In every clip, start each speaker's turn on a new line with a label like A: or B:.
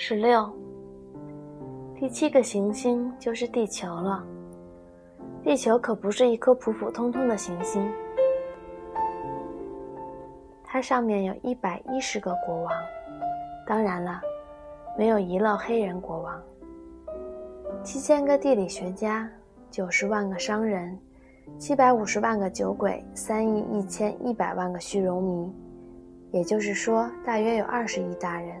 A: 十六，第七个行星就是地球了。地球可不是一颗普普通通的行星，它上面有一百一十个国王，当然了，没有遗漏黑人国王。七千个地理学家，九十万个商人。七百五十万个酒鬼，三亿一千一百万个虚荣迷，也就是说，大约有二十亿大人。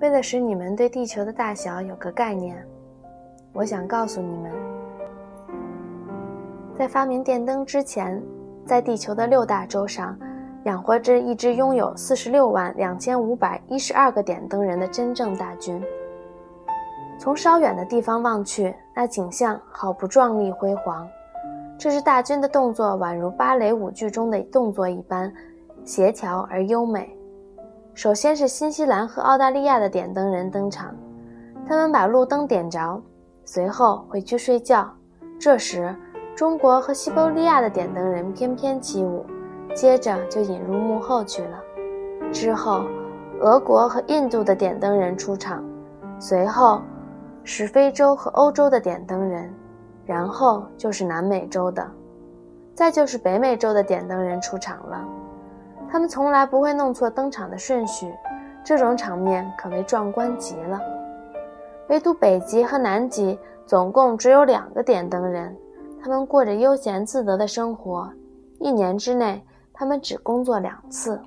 A: 为了使你们对地球的大小有个概念，我想告诉你们，在发明电灯之前，在地球的六大洲上，养活着一支拥有四十六万两千五百一十二个点灯人的真正大军。从稍远的地方望去，那景象好不壮丽辉煌。这支大军的动作宛如芭蕾舞剧中的动作一般，协调而优美。首先是新西兰和澳大利亚的点灯人登场，他们把路灯点着，随后回去睡觉。这时，中国和西伯利亚的点灯人翩翩起舞，接着就引入幕后去了。之后，俄国和印度的点灯人出场，随后。是非洲和欧洲的点灯人，然后就是南美洲的，再就是北美洲的点灯人出场了。他们从来不会弄错登场的顺序，这种场面可谓壮观极了。唯独北极和南极总共只有两个点灯人，他们过着悠闲自得的生活，一年之内他们只工作两次。